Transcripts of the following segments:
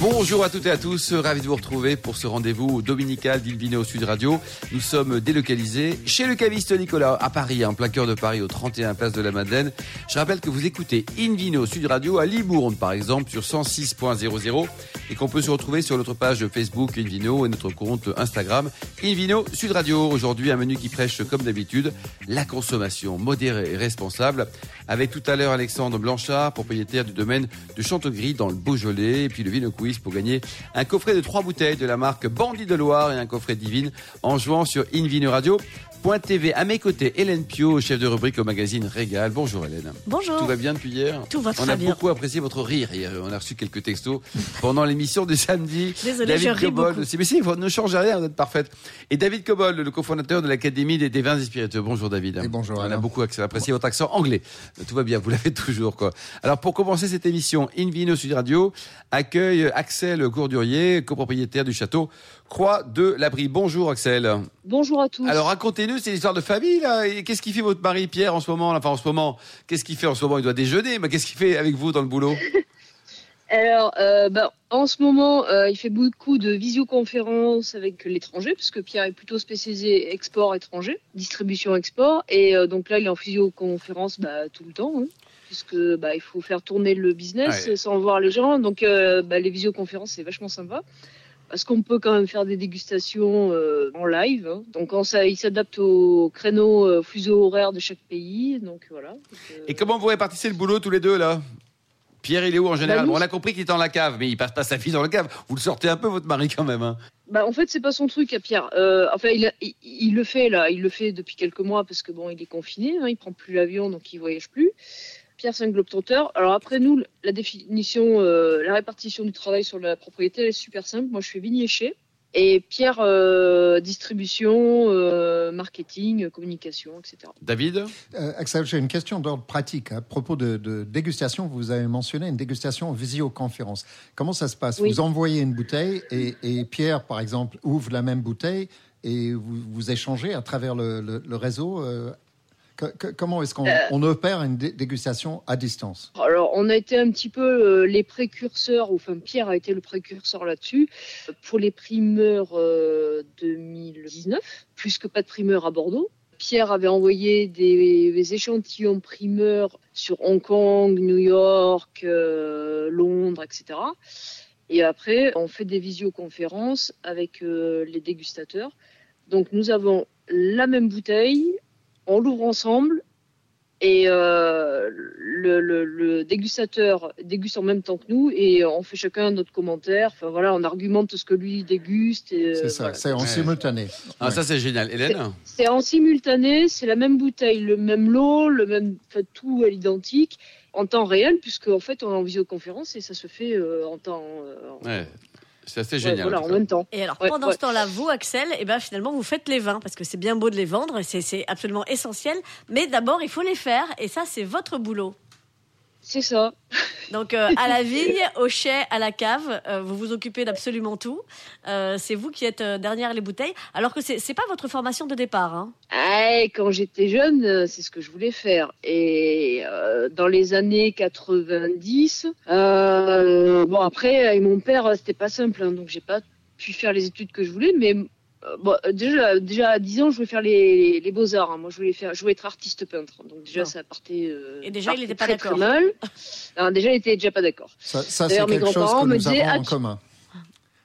Bonjour à toutes et à tous, ravi de vous retrouver pour ce rendez-vous dominical d'Invino Sud Radio. Nous sommes délocalisés chez le caviste Nicolas à Paris, en plein cœur de Paris, au 31 place de la Madeleine. Je rappelle que vous écoutez Invino Sud Radio à Libourne, par exemple, sur 106.00 et qu'on peut se retrouver sur notre page Facebook Invino et notre compte Instagram Invino Sud Radio. Aujourd'hui, un menu qui prêche, comme d'habitude, la consommation modérée et responsable. Avec tout à l'heure Alexandre Blanchard, propriétaire du domaine de Chantegris dans le Beaujolais et puis le Vino Quiz pour gagner un coffret de trois bouteilles de la marque Bandit de Loire et un coffret divine en jouant sur Invino Radio. TV. À mes côtés, Hélène Pio, chef de rubrique au magazine Régal. Bonjour Hélène. Bonjour. Tout va bien depuis hier Tout va très bien. On a beaucoup apprécié votre rire hier. On a reçu quelques textos pendant l'émission du samedi. Désolé, David je ris Cobol beaucoup. aussi. Mais si, vous ne changez rien, vous êtes parfaite. Et David Cobol, le cofondateur de l'Académie des, des vins et spiritueux. Bonjour David. Et bonjour, On a beaucoup apprécié votre accent anglais. Tout va bien, vous l'avez toujours quoi. Alors pour commencer cette émission, Invino Sud Radio accueille Axel Gourdurier, copropriétaire du château Croix de l'Abri. Bonjour Axel. Bonjour à tous. Alors racontez-nous, c'est l'histoire de famille là. Et Qu'est-ce qu'il fait votre mari Pierre en ce moment Enfin en ce moment, qu'est-ce qu'il fait en ce moment? Il doit déjeuner, mais qu'est-ce qu'il fait avec vous dans le boulot? Alors, euh, ben, en ce moment, euh, il fait beaucoup de visioconférences avec l'étranger, parce que Pierre est plutôt spécialisé export étranger, distribution export, et euh, donc là, il est en visioconférence bah, tout le temps, hein, puisque bah, il faut faire tourner le business Ouais. sans voir les gens. Donc, bah, les visioconférences, c'est vachement sympa. Parce qu'on peut quand même faire des dégustations euh, en live. hein. Donc, on il s'adapte au créneau euh, fuseau horaire de chaque pays. Donc, voilà. Donc, euh, Et comment vous répartissez le boulot tous les deux là? Pierre, il est où en général? Bah, nous, On a compris qu'il est dans la cave, mais il passe pas sa vie dans la cave. Vous le sortez un peu votre mari quand même. Hein? Bah, en fait, c'est pas son truc à Pierre. Euh, enfin, il, a- il, il le fait là, il le fait depuis quelques mois parce que bon, il est confiné, hein, il prend plus l'avion, donc il voyage plus. Pierre, c'est un globetrotter. Alors après nous, la définition, euh, la répartition du travail sur la propriété, elle est super simple. Moi, je fais vignécher. Et Pierre, euh, distribution, euh, marketing, communication, etc. David? Euh, Axel, j'ai une question d'ordre pratique. À propos de, de dégustation, vous avez mentionné une dégustation en visioconférence. Comment ça se passe? Oui. Vous envoyez une bouteille et, et Pierre, par exemple, ouvre la même bouteille et vous, vous échangez à travers le, le- le réseau. Euh, comment est-ce qu'on on opère une dé- dégustation à distance? Alors, on a été un petit peu euh, les précurseurs, ou enfin Pierre a été le précurseur là-dessus, pour les primeurs euh, 2019, plus que pas de primeurs à Bordeaux. Pierre avait envoyé des, des échantillons primeurs sur Hong Kong, New York, euh, Londres, etc. Et après, on fait des visioconférences avec euh, les dégustateurs. Donc, nous avons la même bouteille, on l'ouvre ensemble et euh, le, le- le dégustateur déguste en même temps que nous et on fait chacun notre commentaire. Enfin voilà, on argumente ce que lui déguste. et, euh, C'est ça, voilà. c'est en Ouais. simultané. Ah, Ouais. ça c'est génial. Hélène C'est en simultané, c'est la même bouteille, le même lot, le même, enfin, tout à l'identique, en temps réel, puisque en fait on est en visioconférence et ça se fait euh, en temps, euh, en- Ouais, c'est assez ouais, génial. voilà, en en tout cas. même temps. Et alors, Ouais, pendant ouais. ce temps-là, vous, Axel, eh ben, finalement, vous faites les vins, parce que c'est bien beau de les vendre, c'est absolument essentiel. Mais d'abord, il faut les faire, et ça, c'est votre boulot. C'est ça. Donc, euh, à la vigne, au chai, à la cave, euh, vous vous occupez d'absolument tout. Euh, c'est vous qui êtes derrière les bouteilles, alors que c'est c'est pas votre formation de départ. Hein. Ah, quand j'étais jeune, c'est ce que je voulais faire. Et dans les années 90, euh, bon après, avec mon père, c'était pas simple, hein, donc j'ai pas pu faire les études que je voulais. Mais bon, euh, déjà, déjà à 10 ans, je voulais faire les, les beaux arts. Moi, je voulais faire, je voulais être artiste peintre. Donc déjà, Non. ça partait. euh, Et déjà, il partait était pas très, très d'accord. déjà, il était déjà pas d'accord. Ça, ça, c'est D'ailleurs, mes quelque chose grands-parents que me nous disaient, avons ah, en tu- commun.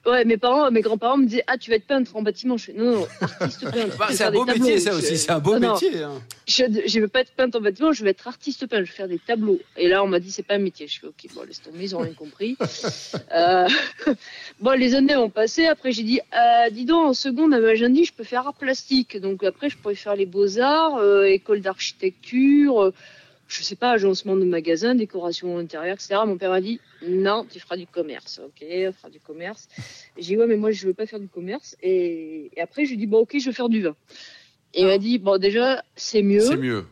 Ouais, mes parents, mes grands-parents me disaient, ah, tu vas être peintre en bâtiment. Je fais, non, non, artiste peintre. Bah, c'est un beau métier ça aussi, c'est un beau Non, non. métier. hein. je ne veux pas être peintre en bâtiment, je vais être artiste peintre, je vais faire des tableaux. Et là, on m'a dit, c'est pas un métier. Je fais, ok, bon, laisse tomber, ils ont rien compris. Euh, bon, les années ont passé. Après, j'ai dit, euh, dis donc, en seconde, à Magendie, je peux faire art plastique. Donc après, je pourrais faire les beaux-arts, euh, école d'architecture, euh, je sais pas, agencement de magasin, décoration intérieure, etc. Mon père m'a dit, non, tu feras du commerce. Ok, on fera du commerce. J'ai dit, ouais, mais moi, je veux pas faire du commerce. Et, et après, je lui ai dit, bon, ok, je veux faire du vin. Et il m'a dit, bon, déjà, c'est mieux C'est mieux.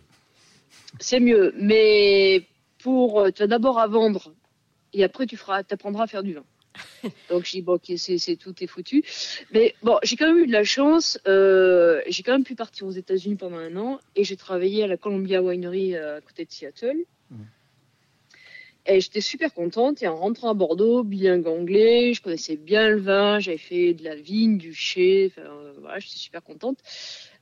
c'est mieux. Mais pour, euh, tu vas d'abord à vendre et après tu feras, apprendras à faire du vin. Donc je dis bon, ok, c'est, tout est foutu. Mais bon, j'ai quand même eu de la chance. euh, j'ai quand même pu partir aux États-Unis pendant un an et j'ai travaillé à la Columbia Winery euh, à côté de Seattle. Mhm. Et j'étais super contente. Et en rentrant à Bordeaux, bilingue anglais, je connaissais bien le vin, j'avais fait de la vigne, du chai. Enfin, euh, voilà, j'étais super contente.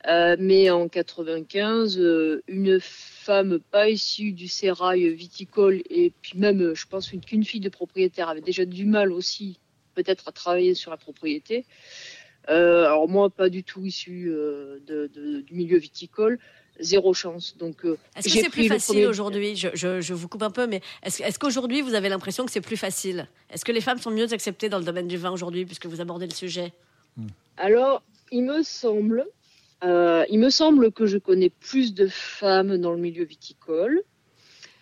Euh, mais en 95, euh, une femme pas issue du sérail viticole et puis même, euh, je pense qu'une fille de propriétaire avait déjà du mal aussi, peut-être à travailler sur la propriété. Euh, alors moi, pas du tout issue euh, de, de- du milieu viticole, zéro chance. Donc euh, Est-ce que c'est plus le facile premier- aujourd'hui? Je, je- je vous coupe un peu, mais est-ce est-ce qu'aujourd'hui vous avez l'impression que c'est plus facile? Est-ce que les femmes sont mieux acceptées dans le domaine du vin aujourd'hui, puisque vous abordez le sujet? Alors, il me semble, euh, il me semble que je connais plus de femmes dans le milieu viticole,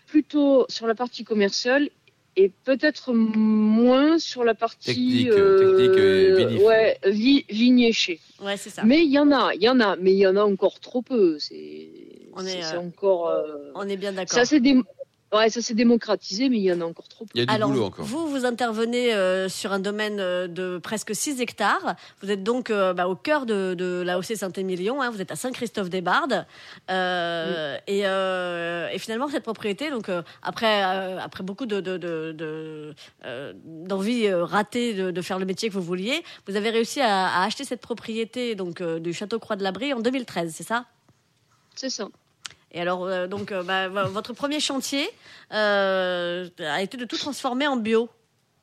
plutôt sur la partie commerciale et peut-être moins sur la partie Technique, euh, technique, euh, ouais, vi- vigne et chai. Ouais, c'est ça. Mais il y en a, il y en a, mais il y en a encore trop peu. C'est On est, c'est- c'est euh, encore. euh, On est bien d'accord. ça s'est dé- ouais, ça s'est démocratisé, mais il y en a encore trop. Il y a du Alors, boulot encore. vous, vous intervenez euh, sur un domaine euh, de presque 6 hectares. Vous êtes donc euh, bah, au cœur de, de la OC Saint-Émilion. hein. Vous êtes à Saint-Christophe-des-Bardes. Euh, et, euh, et finalement, cette propriété, donc euh, après, euh, après beaucoup de, de, de, de, euh, d'envie euh, ratée de, de faire le métier que vous vouliez, vous avez réussi à, à acheter cette propriété donc euh, du Château Croix de l'Abri en 2013, c'est ça? C'est ça. Et alors, euh, donc, euh, bah, votre premier chantier euh, a été de tout transformer en bio.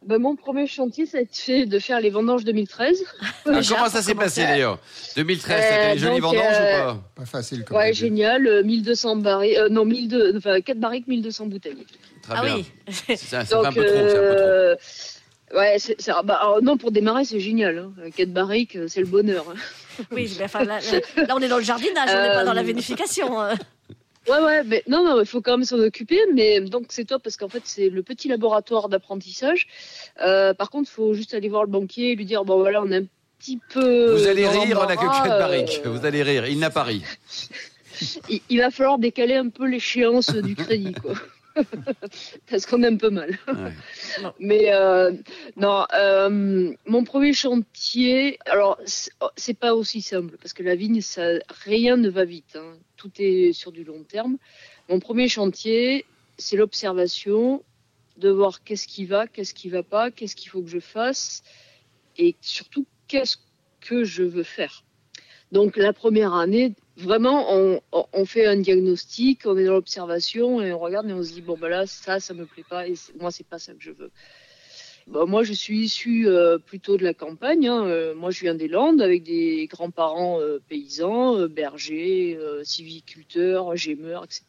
Ben, mon premier chantier, ça a été de faire les vendanges 2013. Ah, comment ça s'est passé d'ailleurs? 2013, Euh, c'était les jolies donc, vendanges euh, ou pas? Pas facile comme Ouais, génial. euh, 1200 barriques, euh, non, 1200, enfin, 4 barriques, 1200 bouteilles. Très Ah bien. oui, C'est un peu trop, un peu trop. ouais, c'est- bah, alors, non, pour démarrer, c'est génial. Hein. 4 barriques, euh, c'est le bonheur. hein. oui, mais enfin, là, là- là, on est dans le jardinage, on n'est pas dans la vinification. euh. Ouais, ouais, mais non, non, il faut quand même s'en occuper. Mais donc, c'est top parce qu'en fait, c'est le petit laboratoire d'apprentissage. Euh, par contre, il faut juste aller voir le banquier et lui dire bon, voilà, on a un petit peu. Vous allez rire, on n'a que 4 barriques. euh, Vous allez rire, il n'a pas ri. il, il va falloir décaler un peu l'échéance du crédit, quoi. parce qu'on est un peu mal. Ouais. Mais euh, non, euh, mon premier chantier, alors c'est- oh, c'est pas aussi simple parce que la vigne, ça, rien ne va vite. hein. Tout est sur du long terme. Mon premier chantier, c'est l'observation, de voir qu'est-ce qui va, qu'est-ce qui va pas, qu'est-ce qu'il faut que je fasse, et surtout qu'est-ce que je veux faire. Donc la première année, vraiment, on, fait un diagnostic, on est dans l'observation et on regarde et on se dit bon ben là ça, ça me plaît pas et moi c'est pas ça que je veux. Bon, moi je suis issu euh, plutôt de la campagne. hein. Euh, moi je viens des Landes avec des grands-parents euh, paysans, bergers, civiculteurs, gémeurs, etc.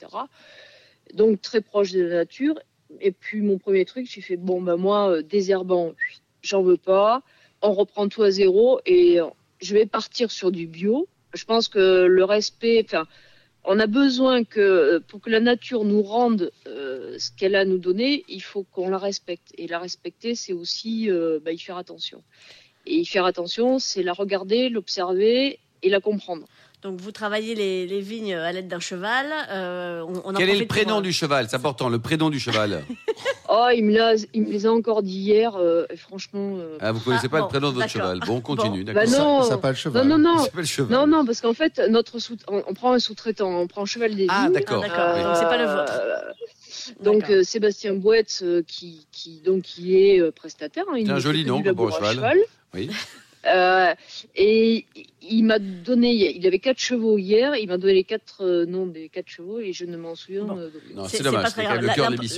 Donc très proche de la nature. Et puis mon premier truc, j'ai fait bon ben moi désherbant, j'en veux pas. On reprend tout à zéro et je vais partir sur du bio. Je pense que le respect, on a besoin que pour que la nature nous rende euh, ce qu'elle a à nous donner, il faut qu'on la respecte. Et la respecter, c'est aussi euh, bah, y faire attention. Et y faire attention, c'est la regarder, l'observer et la comprendre. Donc, vous travaillez les, les vignes à l'aide d'un cheval. euh, on, on en Quel est le prénom euh, du cheval? C'est important, le prénom du cheval. Oh, il me, il me les a encore dit hier, euh, et franchement. euh, Ah, vous connaissez Ah, pas bon, le prénom de votre cheval. Bon, continue, Bon. d'accord. Bah non. Ça, ça s'appelle cheval. non, non, non. s'appelle cheval. Non, non, parce qu'en fait, notre sous on, on prend un sous-traitant, on prend Cheval des Ah, Vignes. d'accord. Ah, d'accord. Oui. Donc, c'est pas le vôtre. Donc euh, Sébastien Bouette euh, qui, qui donc qui est euh, prestataire. hein, il C'est un ne joli nom un labour à cheval. Oui. Euh, et il m'a donné, il avait quatre chevaux hier, il m'a donné les quatre euh, noms des quatre chevaux et je ne m'en souviens. Bon. euh, C'est dommage.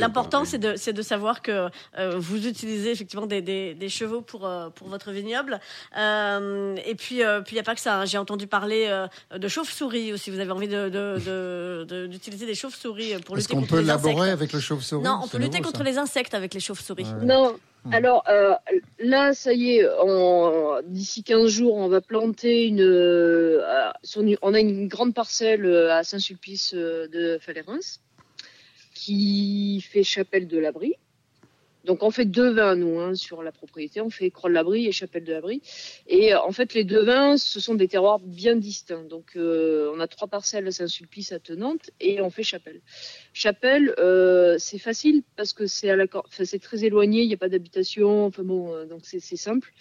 L'important, c'est de, savoir que euh, vous utilisez effectivement des, des, des chevaux pour, euh, pour votre vignoble. Euh, et puis, euh, puis il n'y a pas que ça. hein. J'ai entendu parler euh, de chauves-souris aussi. Vous avez envie de, de, de- de- d'utiliser des chauves-souris pour Est-ce lutter qu'on contre peut les laborer insectes. avec le chauve-souris? Non, on peut lutter nouveau, contre les insectes avec les chauves-souris. Ouais. Non. Hmm. Alors euh, là, ça y est, d'ici 15 jours, on va planter une. euh, une- on a une grande parcelle euh, à Saint-Sulpice de Falérins qui fait chapelle de l'abri. Donc on fait deux vins nous hein, sur la propriété, on fait Croix de l'Abri et Chapelle de l'Abri. Et euh, en fait les deux vins, ce sont des terroirs bien distincts. Donc euh, on a trois parcelles à Saint-Sulpice attenantes et on fait Chapelle. Chapelle, euh, c'est facile parce que c'est à la, enfin, c'est très éloigné, il n'y a pas d'habitation, enfin bon, euh, donc c'est simple.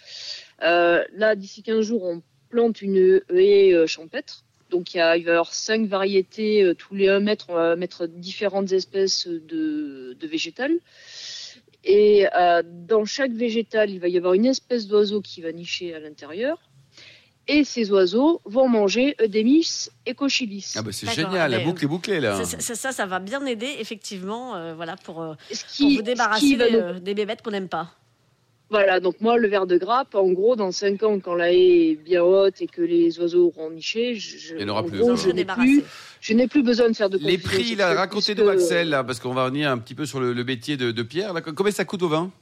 Euh, là d'ici 15 jours, on plante une haie euh, champêtre Donc il, y a, il va y avoir cinq variétés. tous les 1 mètre, on va mettre différentes espèces de, de végétales. Et euh, dans chaque végétal, il va y avoir une espèce d'oiseau qui va nicher à l'intérieur. Et ces oiseaux vont manger Eudémis et Cochilis. Ah bah c'est génial, la boucle est bouclée là. Ça, ça, ça, ça va bien aider, effectivement, euh, voilà, pour, euh, Ce pour qui, vous débarrasser va des, euh, des bébêtes qu'on n'aime pas. Voilà, donc moi, le ver de grappe, en gros, dans 5 ans, quand la haie est bien haute et que les oiseaux auront niché, je, je- Il y en aura en plus. gros, Ça, je n'ai plus, je n'ai plus besoin de faire de Les prix, là, sexuelle, racontez-nous puisque- Axel, là, parce qu'on va revenir un petit peu sur le, le métier de, de Pierre. là. Combien ça coûte au vin?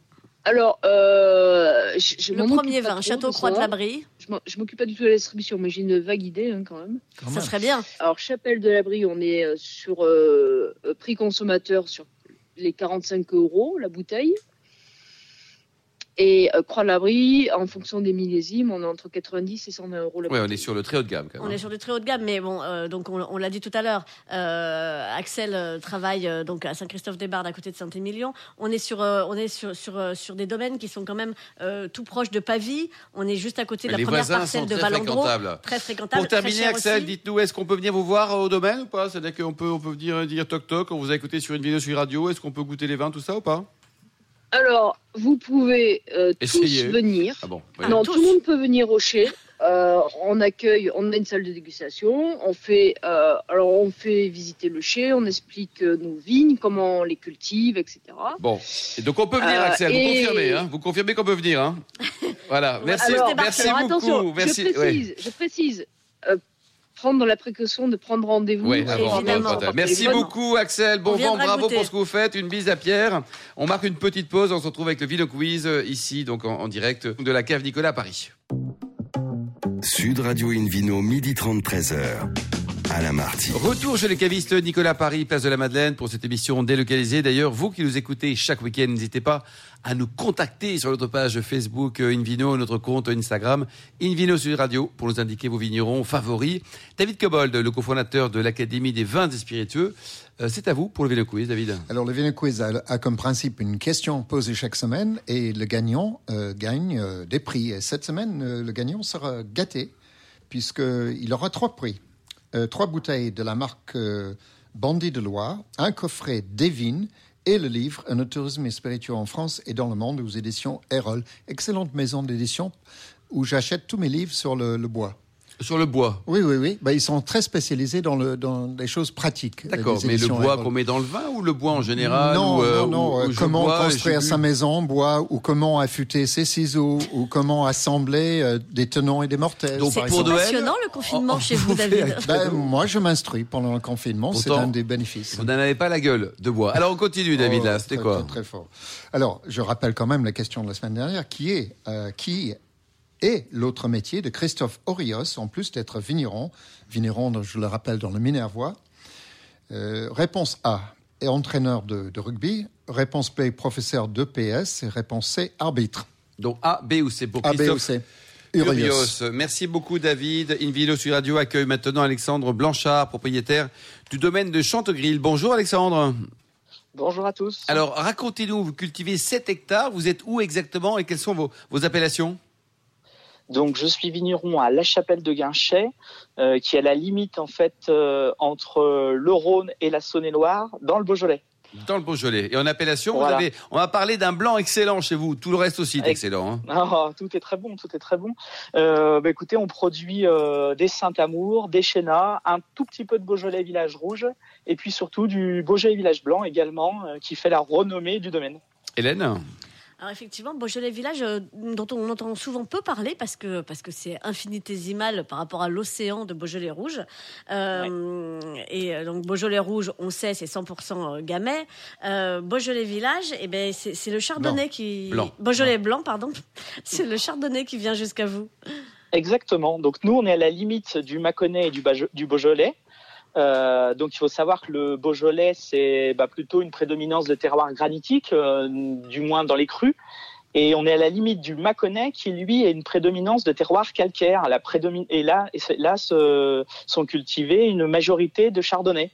Alors, euh, je, je Le premier vin, trop Château de de l'Abri, Je m'occupe pas du tout de la distribution, mais j'ai une vague idée hein, quand même. Quand ça même. serait bien. Alors, Chapelle de l'Abri, on est euh, sur euh, euh, prix consommateur sur les 45 euros la bouteille. Et euh, Croix l'Abri, en fonction des millésimes, on est entre 90 et 120 euros Ouais, on est sur le très haut de gamme quand On même. est sur du très haut de gamme, mais bon, euh, donc on, on l'a dit tout à l'heure. euh, Axel euh, travaille euh, donc à Saint-Christophe-des-Bardes, à côté de Saint-Émilion. On est sur, euh, on est sur sur sur des domaines qui sont quand même euh, tout proches de Pavie. On est juste à côté de la Les première parcelle sont de très Valandro, très fréquentable. Pour terminer, Axel, dites-nous, est-ce qu'on peut venir vous voir au domaine ou pas? C'est-à-dire qu'on peut, on peut venir dire toc toc, on vous a écouté sur une vidéo sur radio, est-ce qu'on peut goûter les vins, tout ça ou pas? Alors, vous pouvez euh, tous venir. Ah bon Ah, non, tous. tout le monde peut venir au chai. Euh, on accueille, on a une salle de dégustation. On fait, euh, alors on fait visiter le chai, on explique euh, nos vignes, comment on les cultive, etc. Bon, et donc on peut venir, Euh, Axel, et- vous confirmez, hein Vous confirmez qu'on peut venir, hein Voilà, merci, Alors, merci alors, beaucoup. attention, merci. je précise, je précise, prendre la précaution de prendre rendez-vous. Ouais, avant, avant, Merci beaucoup, Axel. Bon On vent, bravo goûter. pour ce que vous faites. Une bise à Pierre. On marque une petite pause. On se retrouve avec le Vino Quiz euh, ici, donc en, en direct de la cave Nicolas à Paris. Sud Radio Invino, midi 30, 13h. Alain Marty. Retour chez le caviste Nicolas Paris, place de la Madeleine, pour cette émission délocalisée. D'ailleurs, vous qui nous écoutez chaque week-end, n'hésitez pas à nous contacter sur notre page Facebook euh, Invino, notre compte Instagram Invino Sud Radio, pour nous indiquer vos vignerons favoris. David Cobold, le cofondateur de l'Académie des vins et spiritueux, euh, c'est à vous pour le Vino Quiz, David. Alors, le Vino Quiz a, a comme principe une question posée chaque semaine et le gagnant euh, gagne euh, des prix. Et cette semaine, euh, le gagnant sera gâté puisqu'il aura trois prix. Euh, trois bouteilles de la marque euh, Bandit de Loire, un coffret Devine et le livre Un tourisme spirituel en France et dans le monde aux éditions Erol. Excellente maison d'édition où j'achète tous mes livres sur le bois. Sur le bois. Oui, oui, oui. Ben, ils sont très spécialisés dans, le, dans les choses pratiques. D'accord, les mais le bois qu'on met dans le vin ou le bois en général Non, ou, euh, non, non. ou- euh, ou comment bois, construire sa maison en bois ou comment affûter ses ciseaux ou comment assembler euh, des tenons et des mortels. Donc. Noël, passionnant le confinement on- chez on vous, David. Ben, moi, je m'instruis pendant le confinement. C'est un des bénéfices. Vous n'en avez pas la gueule de bois. Alors on continue, David, Oh, là. C'était quoi très, très fort. Alors, je rappelle quand même la question de la semaine dernière, qui est euh, qui est l'autre métier de Christophe Orios, en plus d'être vigneron, vigneron, je le rappelle, dans le Minervois. Euh, réponse A est entraîneur de, de rugby. Réponse B, professeur d'EPS. Et réponse C, arbitre. Donc A, B ou C pour A, B ou Christophe C. Urios. Urios. Merci beaucoup, David. Invino sur Radio accueille maintenant Alexandre Blanchard, propriétaire du domaine de Chantegrill. Bonjour, Alexandre. Bonjour à tous. Alors, racontez-nous, vous cultivez 7 hectares. Vous êtes où exactement et quelles sont vos, vos appellations? Donc, je suis vigneron à La Chapelle de Guinchet, euh, qui est à la limite en fait euh, entre le Rhône et la Saône-et-Loire, dans le Beaujolais. Dans le Beaujolais. Et en appellation, Voilà. vous avez, on va parler d'un blanc excellent chez vous. Tout le reste aussi est excellent. hein. Ah, tout est très bon, tout est très bon. Euh, bah, écoutez, on produit euh, des Saint-Amour, des Chénas, un tout petit peu de Beaujolais Village Rouge, et puis surtout du Beaujolais Village Blanc également, euh, qui fait la renommée du domaine. Hélène? Alors effectivement, Beaujolais Village, euh, dont on entend souvent peu parler parce que parce que c'est infinitésimal par rapport à l'océan de Beaujolais rouge. Euh, Et euh, donc Beaujolais rouge, on sait, c'est 100% gamay. Euh, Beaujolais Village, eh ben c'est le chardonnay qui Blanc. Beaujolais blanc, pardon. c'est le chardonnay qui vient jusqu'à vous. Exactement. Donc nous, on est à la limite du Mâconnais et du, Bajo- du Beaujolais. Euh, donc il faut savoir que le Beaujolais, c'est bah, plutôt une prédominance de terroir granitique, euh, du moins dans les crues. Et on est à la limite du Mâconnais qui, lui, est une prédominance de terroir calcaire. La prédomin- Et là, là se, sont cultivés une majorité de chardonnay.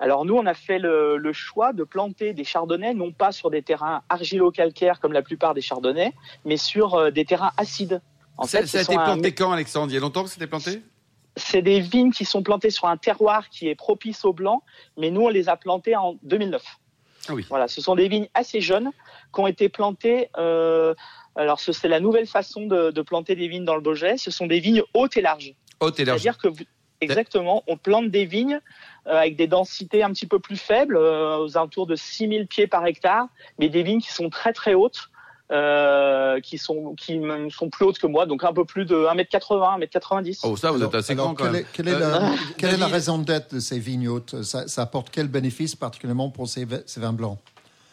Alors nous, on a fait le, le choix de planter des chardonnays, non pas sur des terrains argilo-calcaires comme la plupart des chardonnays, mais sur euh, des terrains acides. En Ça, fait, ça a été un- planté quand, Alexandre? Il y a longtemps que c'était planté? C'est des vignes qui sont plantées sur un terroir qui est propice au blanc, mais nous, on les a plantées en 2009. Ah oui. Voilà, ce sont des vignes assez jeunes qui ont été plantées. Euh, alors, ce- c'est la nouvelle façon de, de planter des vignes dans le Beaujolais. Ce sont des vignes hautes et larges. Haute et large. C'est-à-dire que, vous- exactement, on plante des vignes euh, avec des densités un petit peu plus faibles, euh, aux alentours de 6000 pieds par hectare, mais des vignes qui sont très très hautes, euh, qui sont qui sont plus hautes que moi, donc un peu plus de 1m80, 1m90. Oh, ça, vous Alors- êtes assez grand quand quelle même. Est, quelle est, Euh, la, quelle est la raison d'être de ces vignes hautes? Ça, ça apporte quel bénéfice particulièrement pour ces, ces vins blancs?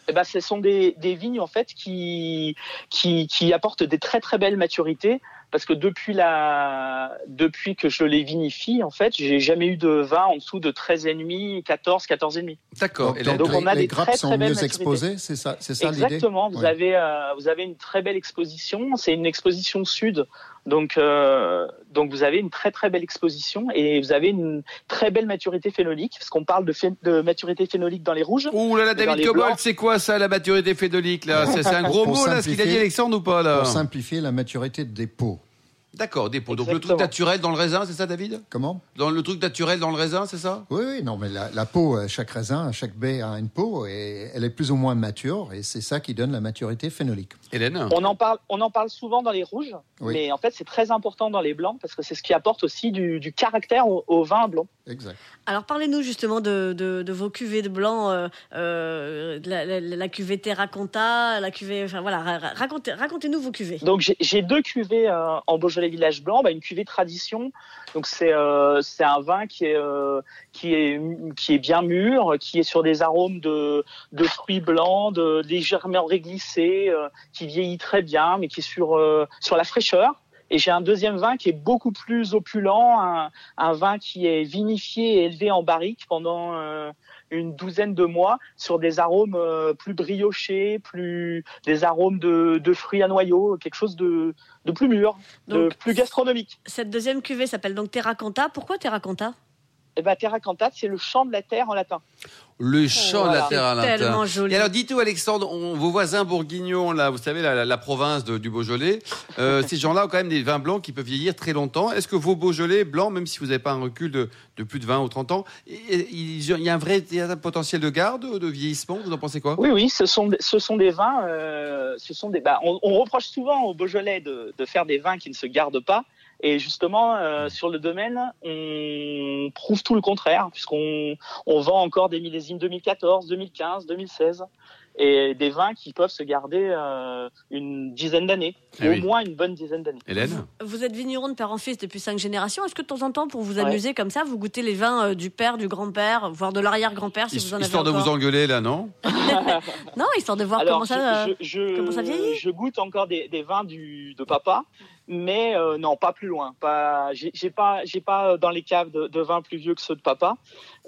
Eh ben, ce sont des, des vignes en fait qui, qui qui apportent des très très belles maturités parce que depuis la depuis que je les vinifie en fait, j'ai jamais eu de vin en dessous de 13 et demi, 14, 14 et demi. D'accord. Donc, donc on a les des grappes très, sont très mieux exposées, c'est ça, c'est ça l'idée? Exactement, vous Ouais. avez euh, vous avez une très belle exposition, c'est une exposition sud. Donc euh, donc vous avez une très très belle exposition et vous avez une très belle maturité phénolique parce qu'on parle de, phé- de maturité phénolique dans les rouges. Ouh là là, David blancs. c'est quoi ça, la maturité phénolique là? C'est un gros mot là, ce qu'il a dit Alexandre ou pas là? Pour simplifier la maturité des pots. D'accord, des pots. Donc le truc Exactement. naturel dans le raisin, c'est ça, David? Comment? Dans le truc naturel dans le raisin, c'est ça? Oui, oui, non, mais la, la peau, euh, chaque raisin, chaque baie a une peau et elle est plus ou moins mature et c'est ça qui donne la maturité phénolique. Hélène On en parle on en parle souvent dans les rouges, Oui. mais en fait c'est très important dans les blancs parce que c'est ce qui apporte aussi du, du caractère au, au vin blanc. Exact. Alors parlez-nous justement de, de, de vos cuvées de blanc, euh, euh, la, la, la cuvée Terra Conta, la cuvée, enfin voilà, ra- ra- racontez, racontez-nous vos cuvées. Donc j'ai- deux cuvées euh, en Beaujolais Village Blanc, bah, une cuvée tradition. Donc c'est euh, c'est un vin qui est euh, qui est qui est bien mûr, qui est sur des arômes de de fruits blancs, de légèrement réglissés, euh, qui vieillit très bien, mais qui est sur euh, sur la fraîcheur. Et j'ai un deuxième vin qui est beaucoup plus opulent, un, un vin qui est vinifié et élevé en barrique pendant euh, une douzaine de mois sur des arômes plus briochés, plus des arômes de, de fruits à noyaux, quelque chose de, de plus mûr, de plus gastronomique. Cette deuxième cuvée s'appelle donc Terra Conta. Pourquoi Terra Et ben Terra Cantat, c'est le chant de la terre en latin. Le chant de la terre à l'intérieur. Tellement joli. Et alors, dites-nous, Alexandre, on- vos voisins bourguignons, là, vous savez, la, la- la province de- du Beaujolais, euh, ces gens-là ont quand même des vins blancs qui peuvent vieillir très longtemps. Est-ce que vos Beaujolais blancs, même si vous n'avez pas un recul de, de plus de 20 ou 30 ans, il y a un vrai un potentiel de garde, de vieillissement Vous en pensez quoi? Oui, oui, ce sont, ce sont des vins. euh, ce sont des. Bah, on, on reproche souvent au Beaujolais de, de faire des vins qui ne se gardent pas. Et justement, euh, sur le domaine, on prouve tout le contraire, puisqu'on on vend encore des millésimes 2014, 2015, 2016, et des vins qui peuvent se garder euh, une dizaine d'années, Eh au oui. moins une bonne dizaine d'années. Hélène Vous êtes vigneron de père en fils depuis cinq générations. Est-ce que de temps en temps, pour vous Ouais. amuser comme ça, vous goûtez les vins euh, du père, du grand-père, voire de l'arrière-grand-père, si vous en avez Histoire de vous engueuler, là, non Non, histoire de voir Alors, comment ça. je, je, je- comment ça vieillit je goûte encore des, des vins du, de papa, mais euh, non, pas plus loin. Pas, j'ai pas, j'ai pas euh, dans les caves de, de vins plus vieux que ceux de papa.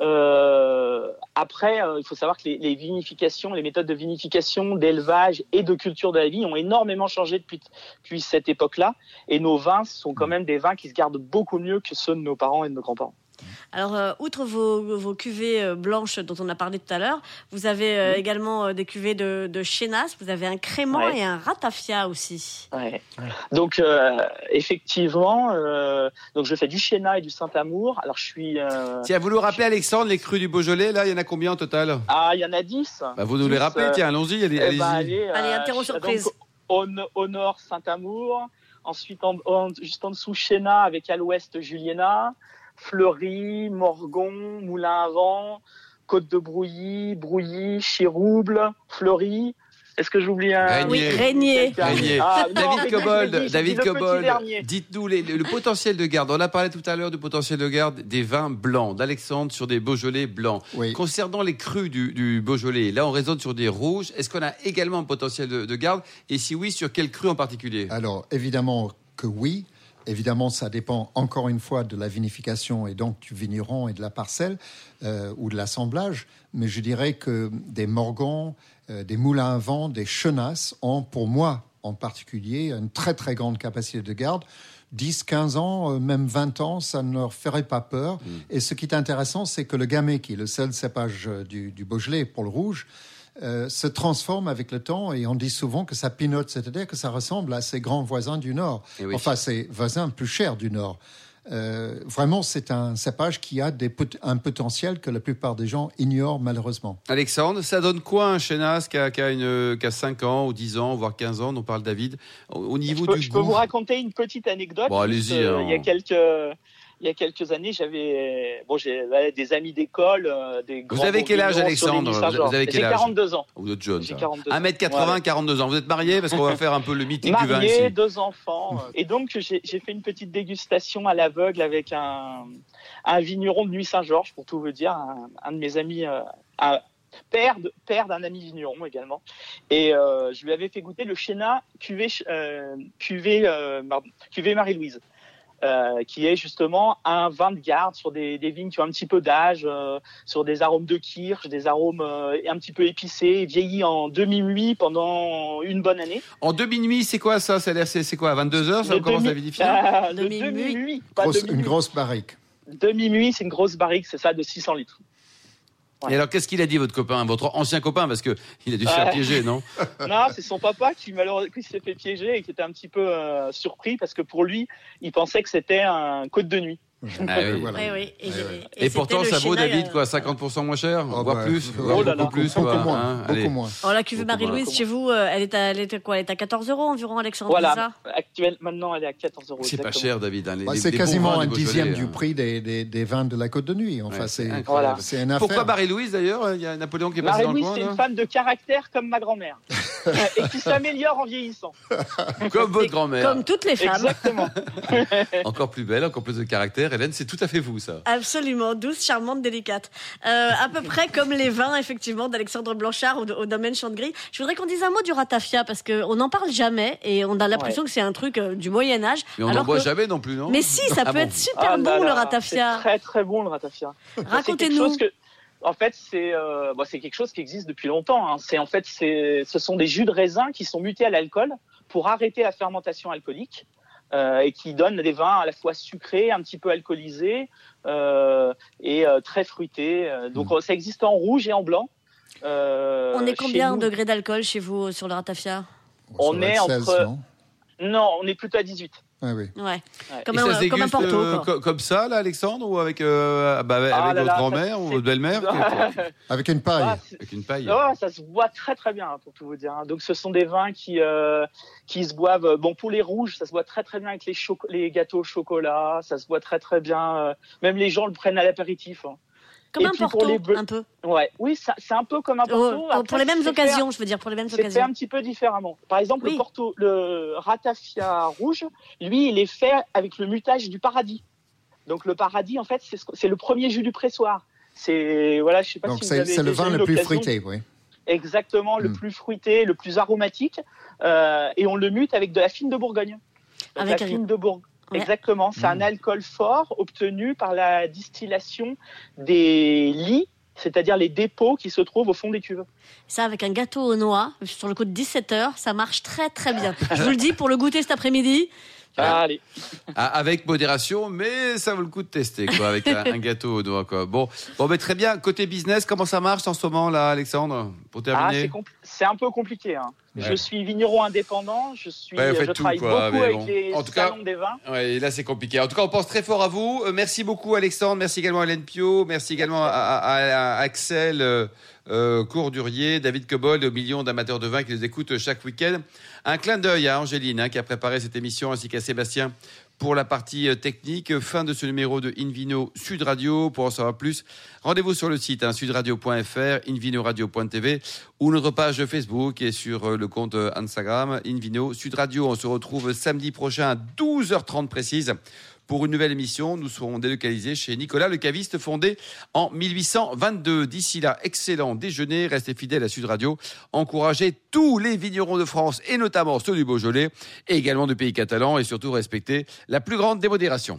Euh, après, euh, il faut savoir que les, les vinifications, les méthodes de vinification, d'élevage et de culture de la vie ont énormément changé depuis, depuis cette époque-là. Et nos vins sont quand même des vins qui se gardent beaucoup mieux que ceux de nos parents et de nos grands-parents. Alors, euh, outre vos, vos cuvées euh, blanches dont on a parlé tout à l'heure, vous avez euh, également euh, des cuvées de, de Chénas, vous avez un crément Ouais. et un ratafia aussi. Ouais. Donc euh, effectivement, euh, donc je fais du Chéna et du Saint-Amour. Alors je suis euh, Tiens, vous nous rappelez, Alexandre, les crus du Beaujolais, là, il y en a combien au total? Ah il y en a 10. bah, Vous nous les 10, rappelez, euh, tiens, allons-y, allez- Eh allez-y. ben, allez, Allez, euh, interro je- surprise. donc, au, au nord Saint-Amour, ensuite en, en- juste en dessous Chéna avec à l'ouest Juliena, Fleury, Morgon, Moulin à Vent, Côte de Brouilly, Brouilly, Chirouble, Fleury. Est-ce que j'oublie un Régnier. Oui, Régnier. Régnier. Ah, non, David Cobold, David Cobold, dites-nous le, le potentiel de garde. On a parlé tout à l'heure du potentiel de garde des vins blancs d'Alexandre sur des Beaujolais blancs. Oui. Concernant les crus du, du Beaujolais, là on raisonne sur des rouges. Est-ce qu'on a également un potentiel de, de garde? Et si oui, sur quel cru en particulier? Alors, évidemment que oui. Évidemment, ça dépend encore une fois de la vinification et donc du vigneron et de la parcelle euh, ou de l'assemblage. Mais je dirais que des morgans, euh, des moulins à vent, des chenasses ont, pour moi en particulier, une très très grande capacité de garde. 10, 15 ans, euh, même 20 ans, ça ne leur ferait pas peur. Et ce qui est intéressant, c'est que le gamay, qui est le seul cépage du, du Beaujolais pour le rouge, euh, se transforme avec le temps et on dit souvent que ça pinote, c'est-à-dire que ça ressemble à ses grands voisins du Nord. Eh oui. Enfin, ses voisins plus chers du Nord. euh, vraiment, c'est un cépage qui a des pot- un potentiel que la plupart des gens ignorent malheureusement. Alexandre, ça donne quoi un chenas qui a, qui a une, qui a 5 ans ou 10 ans, voire 15 ans, dont parle David, au, Je niveau peux, du je peux vous raconter une petite anecdote. Bon, allez-y, euh, hein. Il y a quelques il y a quelques années, j'avais bon, j'ai ouais, des amis d'école, euh, des grands avez quel âge, Alexandre. Vous avez quel J'ai âge 42 ans. J'ai ça. 42 ans. 1m80, Ouais. 42 ans. Vous êtes mariés parce qu'on va faire un peu le mythique du vin Marié, deux enfants. euh, Et donc, j'ai j'ai fait une petite dégustation à l'aveugle avec un, un vigneron de Nuit Saint-Georges, pour tout vous dire, un, un de mes amis, euh, un père d'un ami vigneron également. Et euh, je lui avais fait goûter le Chéna cuvée, euh, cuvée, euh, cuvée Marie-Louise. Euh, qui est justement un vin de garde sur des, des vignes qui ont un petit peu d'âge, euh, sur des arômes de kirsch, des arômes euh, un petit peu épicés, vieillis en demi-muit pendant une bonne année. En demi-nuit, c'est quoi ça? C'est c'est- c'est quoi À 22h, ça Le commence demi- à vinifier Ah, Grosse- une grosse barrique. Demi-muit, c'est une grosse barrique, c'est ça, de 600 litres. Et alors, qu'est-ce qu'il a dit, votre copain, votre ancien copain Parce que il a dû se faire piéger, non non, c'est son papa qui malheureusement s'est fait piéger et qui était un petit peu euh, surpris parce que pour lui, il pensait que c'était un côte de nuit. Ah oui. Voilà. Oui, oui. Et, pourtant, ça vaut, David, quoi 50% moins cher Oh, Voire bah, plus euh, voire Oh là là. Beaucoup plus, beaucoup moins, hein. beaucoup Allez. moins. Oh, la cuvée Marie-Louise, chez vous, euh, elle, est à, elle est à quoi Elle est à 14 euros environ, Alexandre c'est Voilà, actuelle, maintenant elle est à 14 euros. C'est pas cher, David. hein, Bah, c'est quasiment un dixième hein. du prix des, des, des vins de la Côte de Nuit. Enfin, Ouais, c'est c'est une affaire. Pourquoi Marie-Louise, d'ailleurs Il y a Napoléon qui est passé dans le Marie-Louise, coin, c'est là une femme de caractère comme ma grand-mère et qui s'améliore en vieillissant. Comme votre grand-mère. Comme toutes les femmes. Exactement. Encore plus belle, encore plus de caractère. Hélène, c'est tout à fait vous, ça. Absolument, douce, charmante, délicate. Euh, à peu près comme les vins, effectivement, d'Alexandre Blanchard au, au domaine Chante-Gris. Je voudrais qu'on dise un mot du ratafia, parce qu'on n'en parle jamais, et on a l'impression que c'est un truc euh, du Moyen-Âge. Mais on n'en boit que- jamais non plus, non? Mais si, ça Ah peut bon être super Ah bon, là le ratafia. Très très bon le ratafia. C'est quelque Racontez-nous. En fait, c'est euh, bon, c'est quelque chose qui existe depuis longtemps. hein. C'est en fait, c'est, ce sont des jus de raisin qui sont mutés à l'alcool pour arrêter la fermentation alcoolique euh, et qui donnent des vins à la fois sucrés, un petit peu alcoolisés euh, et euh, très fruités. Donc, Mm. ça existe en rouge et en blanc. Euh, On est combien de degrés d'alcool chez vous sur le ratafia? On est être 16, entre- non? Non, on est plutôt à 18. Ah oui. Ouais. Comme Et un, ça comme un porto. euh, quoi. co- comme ça, là, Alexandre, ou avec, euh, bah, avec Ah là votre là, grand-mère ou votre belle-mère Avec une paille. Ah, c'est- Avec une paille. Ça se boit très très bien pour tout vous dire. hein. Donc ce sont des vins qui euh, qui se boivent. euh, Bon pour les rouges, ça se boit très très bien avec les choco- les gâteaux au chocolat. Ça se boit très très bien. euh, même les gens le prennent à l'apéritif. hein. Comme et un porto, un peu. Ouais, oui, c'est un peu comme un Oh, porto. oh, Après, pour les mêmes c'est occasions, je veux dire, pour les mêmes C'est fait occasions. un petit peu différemment. Par exemple, Oui. le porto, le ratafia rouge, lui, il est fait avec le mutage du paradis. Donc le paradis, en fait, c'est ce c'est le premier jus du pressoir. C'est voilà, je sais pas Donc si vous c'est avez c'est le vin le plus fruité, oui. exactement le Mm. plus fruité, le plus aromatique, euh, et on le mute avec de la fine de Bourgogne. Avec la fine de Bourgogne. Ouais. Exactement, c'est un Mm. alcool fort obtenu par la distillation des lits, c'est-à-dire les dépôts qui se trouvent au fond des cuves. Ça, avec un gâteau aux noix, sur le coup de 17 heures, ça marche très très bien. Je vous le dis, pour le goûter cet après-midi, Ah, allez. Ah, Avec modération, mais ça vaut le coup de tester, quoi, avec un, un gâteau au doigt, quoi. Bon, bon, mais très bien. Côté business, comment ça marche en ce moment, là, Alexandre Pour Ah, terminer? c'est un peu compliqué. Hein. Ouais. Je suis vigneron indépendant, je suis, Ouais, je tout, travaille quoi, beaucoup avec bon. les En tout cas- des vins. Ouais, et là c'est compliqué. En tout cas, on pense très fort à vous. Euh, merci beaucoup Alexandre, merci également à Hélène Pio, merci également à, à- à Axel euh, euh, Courdurier, David Cobold et aux millions d'amateurs de vin qui les écoutent chaque week-end. Un clin d'œil à Angéline hein, qui a préparé cette émission ainsi qu'à Sébastien pour la partie euh, technique. Fin de ce numéro de Invino Sud Radio. Pour en savoir plus, rendez-vous sur le site hein, sudradio.fr, invinoradio.tv ou notre page Facebook et sur euh, le compte euh, Instagram Invino Sud Radio. On se retrouve samedi prochain à 12h30 précise pour une nouvelle émission. Nous serons délocalisés chez Nicolas le caviste fondé en 1822. D'ici là, excellent déjeuner. Restez fidèles à Sud Radio. Encouragez tous les vignerons de France et notamment ceux du Beaujolais et également du pays catalan et surtout respectez la plus grande démodération.